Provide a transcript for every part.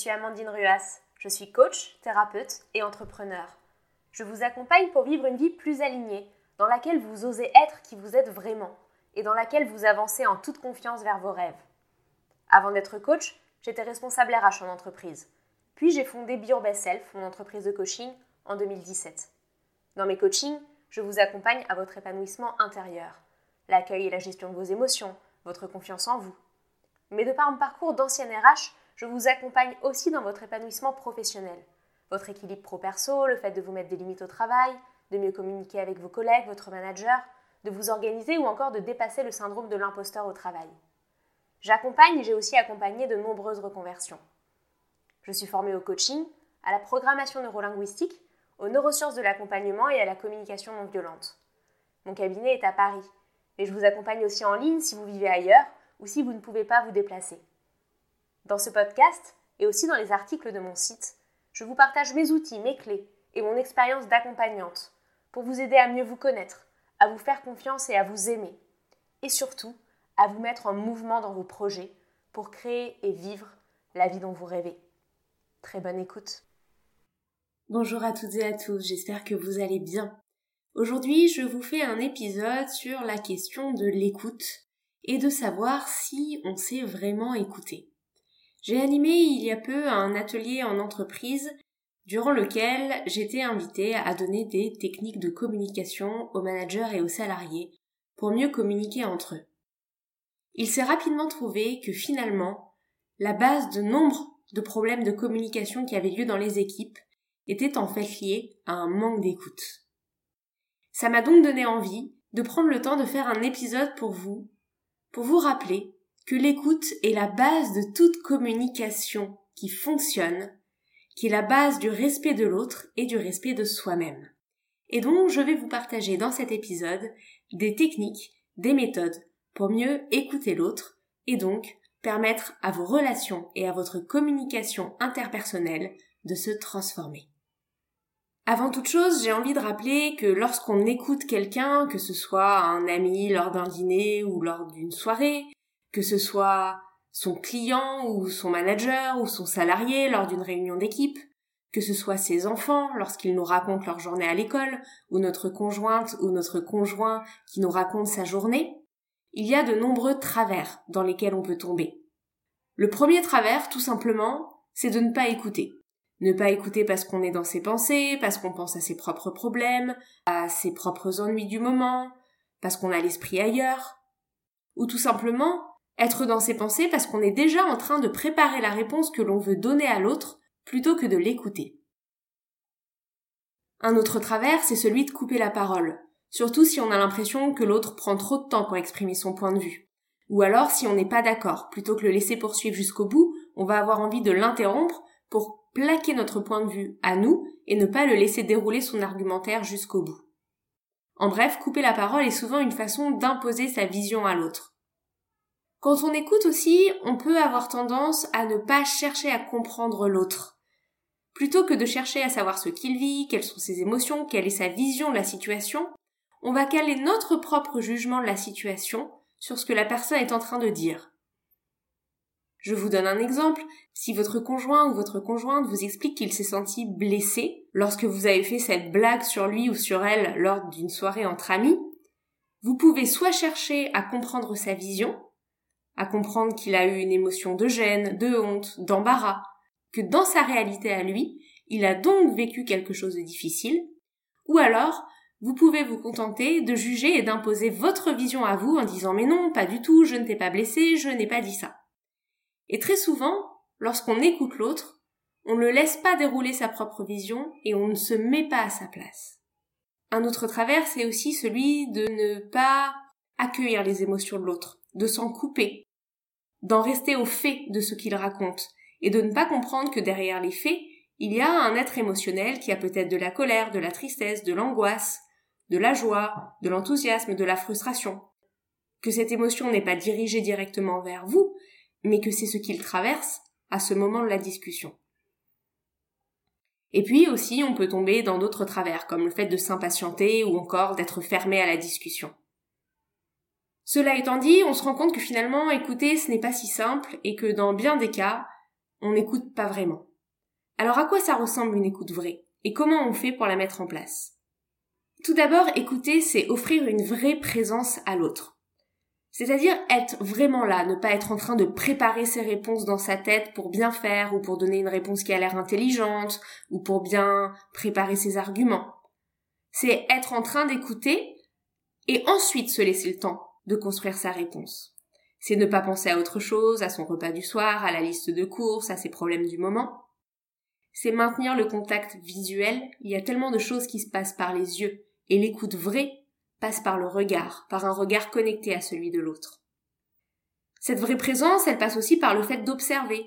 suis Amandine Ruas. Je suis coach, thérapeute et entrepreneur. Je vous accompagne pour vivre une vie plus alignée, dans laquelle vous osez être qui vous êtes vraiment et dans laquelle vous avancez en toute confiance vers vos rêves. Avant d'être coach, j'étais responsable RH en entreprise. Puis j'ai fondé Be mon entreprise de coaching, en 2017. Dans mes coachings, je vous accompagne à votre épanouissement intérieur, l'accueil et la gestion de vos émotions, votre confiance en vous. Mais de par mon parcours d'ancienne RH, je vous accompagne aussi dans votre épanouissement professionnel, votre équilibre pro-perso, le fait de vous mettre des limites au travail, de mieux communiquer avec vos collègues, votre manager, de vous organiser ou encore de dépasser le syndrome de l'imposteur au travail. J'accompagne et j'ai aussi accompagné de nombreuses reconversions. Je suis formée au coaching, à la programmation neurolinguistique, aux neurosciences de l'accompagnement et à la communication non violente. Mon cabinet est à Paris, mais je vous accompagne aussi en ligne si vous vivez ailleurs ou si vous ne pouvez pas vous déplacer. Dans ce podcast et aussi dans les articles de mon site, je vous partage mes outils, mes clés et mon expérience d'accompagnante pour vous aider à mieux vous connaître, à vous faire confiance et à vous aimer. Et surtout, à vous mettre en mouvement dans vos projets pour créer et vivre la vie dont vous rêvez. Très bonne écoute. Bonjour à toutes et à tous, j'espère que vous allez bien. Aujourd'hui, je vous fais un épisode sur la question de l'écoute et de savoir si on sait vraiment écouter. J'ai animé il y a peu un atelier en entreprise durant lequel j'étais invitée à donner des techniques de communication aux managers et aux salariés pour mieux communiquer entre eux. Il s'est rapidement trouvé que finalement, la base de nombre de problèmes de communication qui avaient lieu dans les équipes était en fait liée à un manque d'écoute. Ça m'a donc donné envie de prendre le temps de faire un épisode pour vous, pour vous rappeler que l'écoute est la base de toute communication qui fonctionne, qui est la base du respect de l'autre et du respect de soi-même. Et donc, je vais vous partager dans cet épisode des techniques, des méthodes pour mieux écouter l'autre et donc permettre à vos relations et à votre communication interpersonnelle de se transformer. Avant toute chose, j'ai envie de rappeler que lorsqu'on écoute quelqu'un, que ce soit un ami lors d'un dîner ou lors d'une soirée, que ce soit son client ou son manager ou son salarié lors d'une réunion d'équipe, que ce soit ses enfants lorsqu'ils nous racontent leur journée à l'école, ou notre conjointe ou notre conjoint qui nous raconte sa journée, il y a de nombreux travers dans lesquels on peut tomber. Le premier travers, tout simplement, c'est de ne pas écouter. Ne pas écouter parce qu'on est dans ses pensées, parce qu'on pense à ses propres problèmes, à ses propres ennuis du moment, parce qu'on a l'esprit ailleurs, ou tout simplement être dans ses pensées parce qu'on est déjà en train de préparer la réponse que l'on veut donner à l'autre plutôt que de l'écouter. Un autre travers, c'est celui de couper la parole, surtout si on a l'impression que l'autre prend trop de temps pour exprimer son point de vue. Ou alors si on n'est pas d'accord, plutôt que le laisser poursuivre jusqu'au bout, on va avoir envie de l'interrompre pour plaquer notre point de vue à nous et ne pas le laisser dérouler son argumentaire jusqu'au bout. En bref, couper la parole est souvent une façon d'imposer sa vision à l'autre. Quand on écoute aussi, on peut avoir tendance à ne pas chercher à comprendre l'autre. Plutôt que de chercher à savoir ce qu'il vit, quelles sont ses émotions, quelle est sa vision de la situation, on va caler notre propre jugement de la situation sur ce que la personne est en train de dire. Je vous donne un exemple. Si votre conjoint ou votre conjointe vous explique qu'il s'est senti blessé lorsque vous avez fait cette blague sur lui ou sur elle lors d'une soirée entre amis, vous pouvez soit chercher à comprendre sa vision, à comprendre qu'il a eu une émotion de gêne, de honte, d'embarras, que dans sa réalité à lui, il a donc vécu quelque chose de difficile, ou alors vous pouvez vous contenter de juger et d'imposer votre vision à vous en disant mais non, pas du tout, je ne t'ai pas blessé, je n'ai pas dit ça. Et très souvent, lorsqu'on écoute l'autre, on ne laisse pas dérouler sa propre vision et on ne se met pas à sa place. Un autre travers, c'est aussi celui de ne pas accueillir les émotions de l'autre, de s'en couper, d'en rester au fait de ce qu'il raconte, et de ne pas comprendre que derrière les faits, il y a un être émotionnel qui a peut-être de la colère, de la tristesse, de l'angoisse, de la joie, de l'enthousiasme, de la frustration. Que cette émotion n'est pas dirigée directement vers vous, mais que c'est ce qu'il traverse à ce moment de la discussion. Et puis aussi, on peut tomber dans d'autres travers, comme le fait de s'impatienter ou encore d'être fermé à la discussion. Cela étant dit, on se rend compte que finalement, écouter, ce n'est pas si simple et que dans bien des cas, on n'écoute pas vraiment. Alors à quoi ça ressemble une écoute vraie Et comment on fait pour la mettre en place? Tout d'abord, écouter, c'est offrir une vraie présence à l'autre. C'est-à-dire être vraiment là, ne pas être en train de préparer ses réponses dans sa tête pour bien faire ou pour donner une réponse qui a l'air intelligente ou pour bien préparer ses arguments. C'est être en train d'écouter et ensuite se laisser le temps de construire sa réponse. C'est ne pas penser à autre chose, à son repas du soir, à la liste de courses, à ses problèmes du moment. C'est maintenir le contact visuel. Il y a tellement de choses qui se passent par les yeux et l'écoute vraie passe par le regard, par un regard connecté à celui de l'autre. Cette vraie présence, elle passe aussi par le fait d'observer,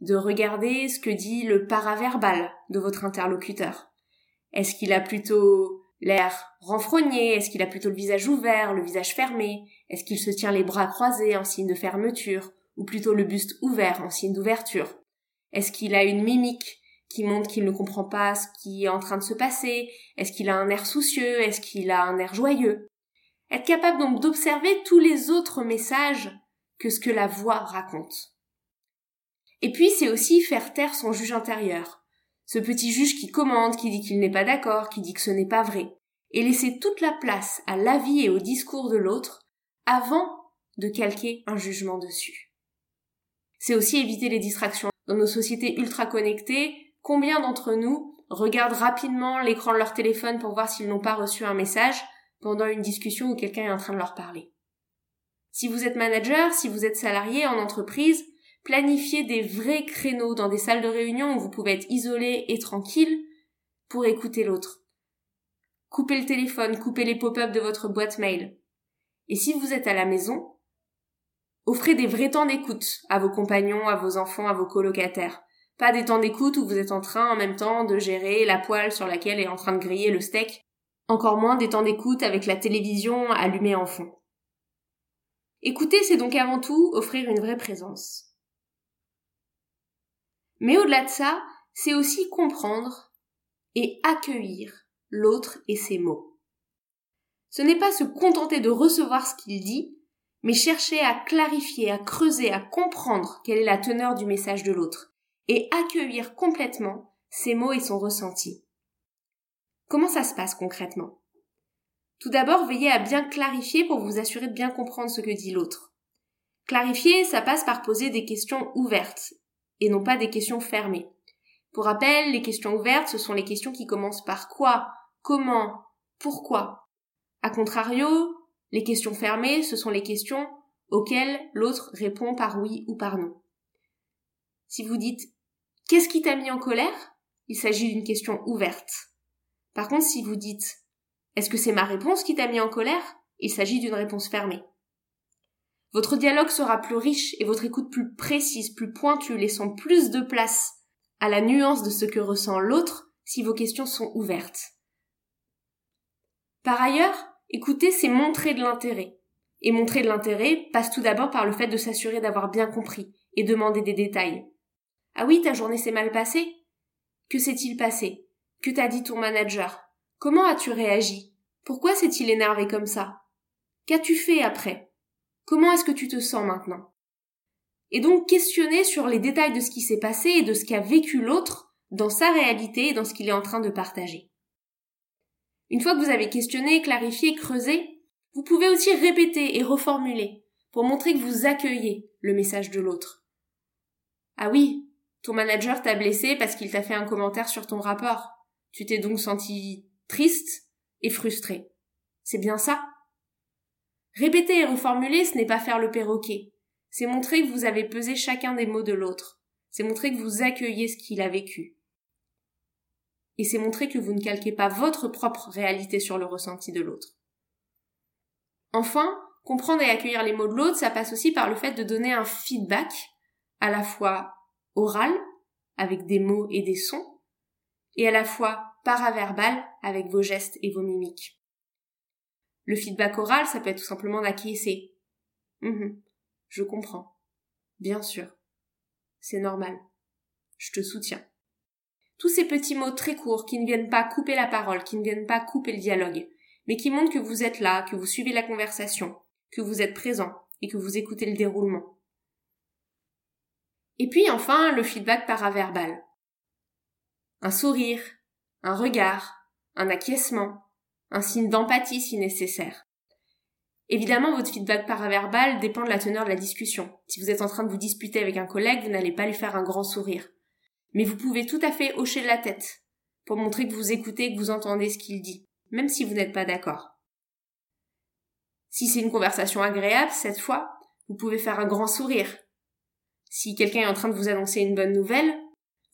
de regarder ce que dit le paraverbal de votre interlocuteur. Est-ce qu'il a plutôt l'air renfrogné Est-ce qu'il a plutôt le visage ouvert, le visage fermé? Est-ce qu'il se tient les bras croisés en signe de fermeture ou plutôt le buste ouvert en signe d'ouverture? Est-ce qu'il a une mimique qui montre qu'il ne comprend pas ce qui est en train de se passer? Est-ce qu'il a un air soucieux? Est-ce qu'il a un air joyeux? Être capable donc d'observer tous les autres messages que ce que la voix raconte. Et puis c'est aussi faire taire son juge intérieur, ce petit juge qui commande, qui dit qu'il n'est pas d'accord, qui dit que ce n'est pas vrai, et laisser toute la place à l'avis et au discours de l'autre avant de calquer un jugement dessus. C'est aussi éviter les distractions. Dans nos sociétés ultra connectées, Combien d'entre nous regardent rapidement l'écran de leur téléphone pour voir s'ils n'ont pas reçu un message pendant une discussion où quelqu'un est en train de leur parler? Si vous êtes manager, si vous êtes salarié en entreprise, planifiez des vrais créneaux dans des salles de réunion où vous pouvez être isolé et tranquille pour écouter l'autre. Coupez le téléphone, coupez les pop-up de votre boîte mail. Et si vous êtes à la maison, offrez des vrais temps d'écoute à vos compagnons, à vos enfants, à vos colocataires. Pas des temps d'écoute où vous êtes en train en même temps de gérer la poêle sur laquelle est en train de griller le steak. Encore moins des temps d'écoute avec la télévision allumée en fond. Écouter, c'est donc avant tout offrir une vraie présence. Mais au-delà de ça, c'est aussi comprendre et accueillir l'autre et ses mots. Ce n'est pas se contenter de recevoir ce qu'il dit, mais chercher à clarifier, à creuser, à comprendre quelle est la teneur du message de l'autre, et accueillir complètement ses mots et son ressenti. Comment ça se passe concrètement? Tout d'abord, veillez à bien clarifier pour vous assurer de bien comprendre ce que dit l'autre. Clarifier, ça passe par poser des questions ouvertes et non pas des questions fermées. Pour rappel, les questions ouvertes, ce sont les questions qui commencent par quoi, comment, pourquoi. A contrario, les questions fermées, ce sont les questions auxquelles l'autre répond par oui ou par non. Si vous dites Qu'est-ce qui t'a mis en colère? Il s'agit d'une question ouverte. Par contre, si vous dites Est-ce que c'est ma réponse qui t'a mis en colère? Il s'agit d'une réponse fermée. Votre dialogue sera plus riche et votre écoute plus précise, plus pointue, laissant plus de place à la nuance de ce que ressent l'autre si vos questions sont ouvertes. Par ailleurs, écouter, c'est montrer de l'intérêt. Et montrer de l'intérêt passe tout d'abord par le fait de s'assurer d'avoir bien compris et demander des détails. Ah oui, ta journée s'est mal passée? Que s'est-il passé? Que t'a dit ton manager? Comment as-tu réagi? Pourquoi s'est-il énervé comme ça? Qu'as-tu fait après? Comment est-ce que tu te sens maintenant? Et donc questionner sur les détails de ce qui s'est passé et de ce qu'a vécu l'autre dans sa réalité et dans ce qu'il est en train de partager. Une fois que vous avez questionné, clarifié, creusé, vous pouvez aussi répéter et reformuler pour montrer que vous accueillez le message de l'autre. Ah oui, ton manager t'a blessé parce qu'il t'a fait un commentaire sur ton rapport. Tu t'es donc senti triste et frustré. C'est bien ça? Répéter et reformuler, ce n'est pas faire le perroquet. C'est montrer que vous avez pesé chacun des mots de l'autre. C'est montrer que vous accueillez ce qu'il a vécu. Et c'est montrer que vous ne calquez pas votre propre réalité sur le ressenti de l'autre. Enfin, comprendre et accueillir les mots de l'autre, ça passe aussi par le fait de donner un feedback à la fois oral, avec des mots et des sons, et à la fois paraverbal, avec vos gestes et vos mimiques. Le feedback oral, ça peut être tout simplement d'acquiescer. Mhm. je comprends. Bien sûr. C'est normal. Je te soutiens. Tous ces petits mots très courts qui ne viennent pas couper la parole, qui ne viennent pas couper le dialogue, mais qui montrent que vous êtes là, que vous suivez la conversation, que vous êtes présent et que vous écoutez le déroulement. Et puis enfin, le feedback paraverbal. Un sourire, un regard, un acquiescement, un signe d'empathie si nécessaire. Évidemment, votre feedback paraverbal dépend de la teneur de la discussion. Si vous êtes en train de vous disputer avec un collègue, vous n'allez pas lui faire un grand sourire. Mais vous pouvez tout à fait hocher la tête pour montrer que vous écoutez, que vous entendez ce qu'il dit, même si vous n'êtes pas d'accord. Si c'est une conversation agréable, cette fois, vous pouvez faire un grand sourire. Si quelqu'un est en train de vous annoncer une bonne nouvelle,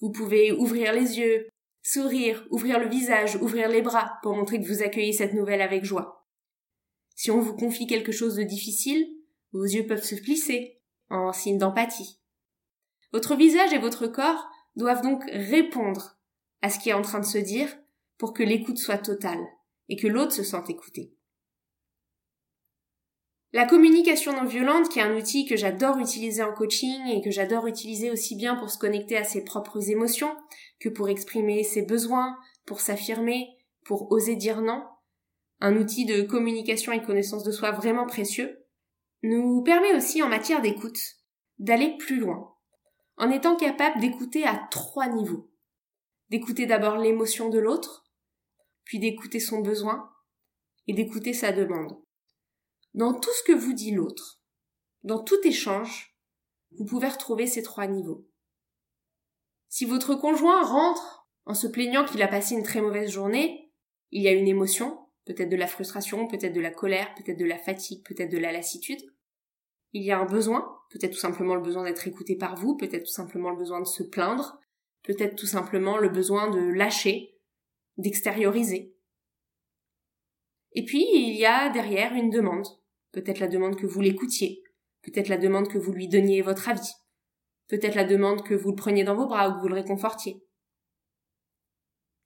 vous pouvez ouvrir les yeux, sourire, ouvrir le visage, ouvrir les bras pour montrer que vous accueillez cette nouvelle avec joie. Si on vous confie quelque chose de difficile, vos yeux peuvent se plisser, en signe d'empathie. Votre visage et votre corps doivent donc répondre à ce qui est en train de se dire pour que l'écoute soit totale et que l'autre se sente écouté. La communication non violente, qui est un outil que j'adore utiliser en coaching et que j'adore utiliser aussi bien pour se connecter à ses propres émotions que pour exprimer ses besoins, pour s'affirmer, pour oser dire non, un outil de communication et connaissance de soi vraiment précieux, nous permet aussi en matière d'écoute d'aller plus loin, en étant capable d'écouter à trois niveaux. D'écouter d'abord l'émotion de l'autre, puis d'écouter son besoin et d'écouter sa demande. Dans tout ce que vous dit l'autre, dans tout échange, vous pouvez retrouver ces trois niveaux. Si votre conjoint rentre en se plaignant qu'il a passé une très mauvaise journée, il y a une émotion, peut-être de la frustration, peut-être de la colère, peut-être de la fatigue, peut-être de la lassitude. Il y a un besoin, peut-être tout simplement le besoin d'être écouté par vous, peut-être tout simplement le besoin de se plaindre, peut-être tout simplement le besoin de lâcher, d'extérioriser. Et puis, il y a derrière une demande, peut-être la demande que vous l'écoutiez, peut-être la demande que vous lui donniez votre avis, peut-être la demande que vous le preniez dans vos bras ou que vous le réconfortiez.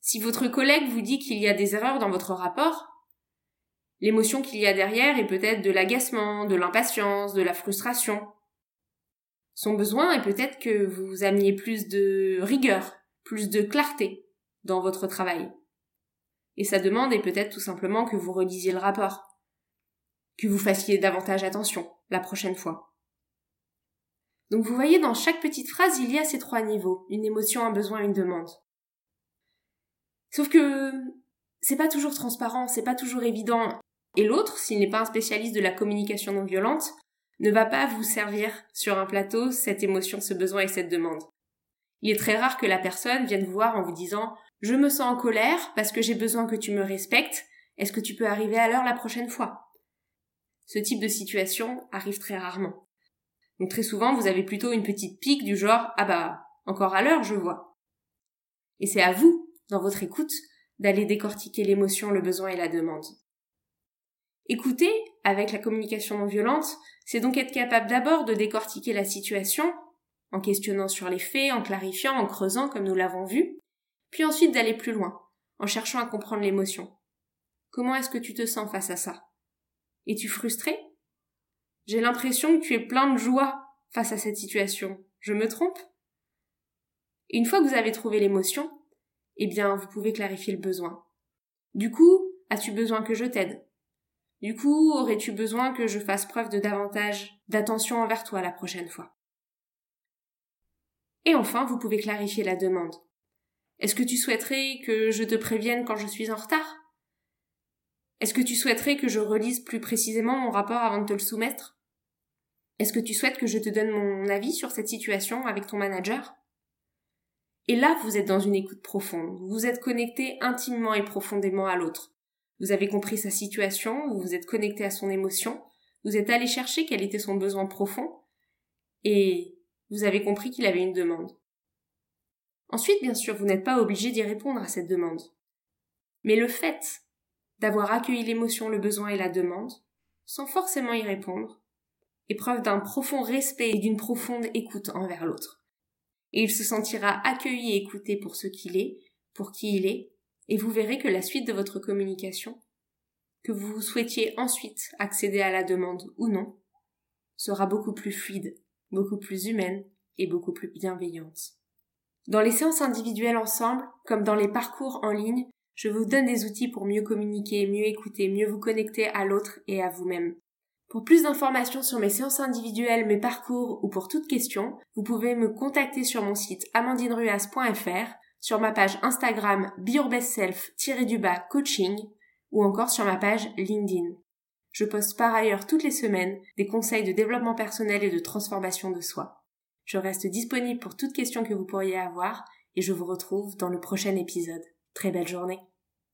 Si votre collègue vous dit qu'il y a des erreurs dans votre rapport, l'émotion qu'il y a derrière est peut-être de l'agacement, de l'impatience, de la frustration. Son besoin est peut-être que vous ameniez plus de rigueur, plus de clarté dans votre travail. Et sa demande est peut-être tout simplement que vous relisiez le rapport, que vous fassiez davantage attention la prochaine fois. Donc vous voyez, dans chaque petite phrase, il y a ces trois niveaux, une émotion, un besoin, une demande. Sauf que c'est pas toujours transparent, c'est pas toujours évident. Et l'autre, s'il n'est pas un spécialiste de la communication non violente, ne va pas vous servir sur un plateau cette émotion, ce besoin et cette demande. Il est très rare que la personne vienne vous voir en vous disant Je me sens en colère parce que j'ai besoin que tu me respectes, est-ce que tu peux arriver à l'heure la prochaine fois? Ce type de situation arrive très rarement. Donc très souvent, vous avez plutôt une petite pique du genre Ah bah, encore à l'heure, je vois. Et c'est à vous dans votre écoute, d'aller décortiquer l'émotion, le besoin et la demande. Écouter, avec la communication non violente, c'est donc être capable d'abord de décortiquer la situation, en questionnant sur les faits, en clarifiant, en creusant, comme nous l'avons vu, puis ensuite d'aller plus loin, en cherchant à comprendre l'émotion. Comment est-ce que tu te sens face à ça? Es-tu frustré? J'ai l'impression que tu es plein de joie face à cette situation. Je me trompe? Une fois que vous avez trouvé l'émotion, eh bien, vous pouvez clarifier le besoin. Du coup, as-tu besoin que je t'aide? Du coup, aurais-tu besoin que je fasse preuve de davantage d'attention envers toi la prochaine fois? Et enfin, vous pouvez clarifier la demande. Est-ce que tu souhaiterais que je te prévienne quand je suis en retard? Est-ce que tu souhaiterais que je relise plus précisément mon rapport avant de te le soumettre? Est-ce que tu souhaites que je te donne mon avis sur cette situation avec ton manager? Et là, vous êtes dans une écoute profonde. Vous êtes connecté intimement et profondément à l'autre. Vous avez compris sa situation, vous vous êtes connecté à son émotion, vous êtes allé chercher quel était son besoin profond, et vous avez compris qu'il avait une demande. Ensuite, bien sûr, vous n'êtes pas obligé d'y répondre à cette demande. Mais le fait d'avoir accueilli l'émotion, le besoin et la demande, sans forcément y répondre, est preuve d'un profond respect et d'une profonde écoute envers l'autre et il se sentira accueilli et écouté pour ce qu'il est, pour qui il est, et vous verrez que la suite de votre communication, que vous souhaitiez ensuite accéder à la demande ou non, sera beaucoup plus fluide, beaucoup plus humaine et beaucoup plus bienveillante. Dans les séances individuelles ensemble, comme dans les parcours en ligne, je vous donne des outils pour mieux communiquer, mieux écouter, mieux vous connecter à l'autre et à vous-même, Pour plus d'informations sur mes séances individuelles, mes parcours ou pour toute question, vous pouvez me contacter sur mon site amandineruas.fr, sur ma page Instagram beyourbestself-du-bas coaching ou encore sur ma page LinkedIn. Je poste par ailleurs toutes les semaines des conseils de développement personnel et de transformation de soi. Je reste disponible pour toute question que vous pourriez avoir et je vous retrouve dans le prochain épisode. Très belle journée.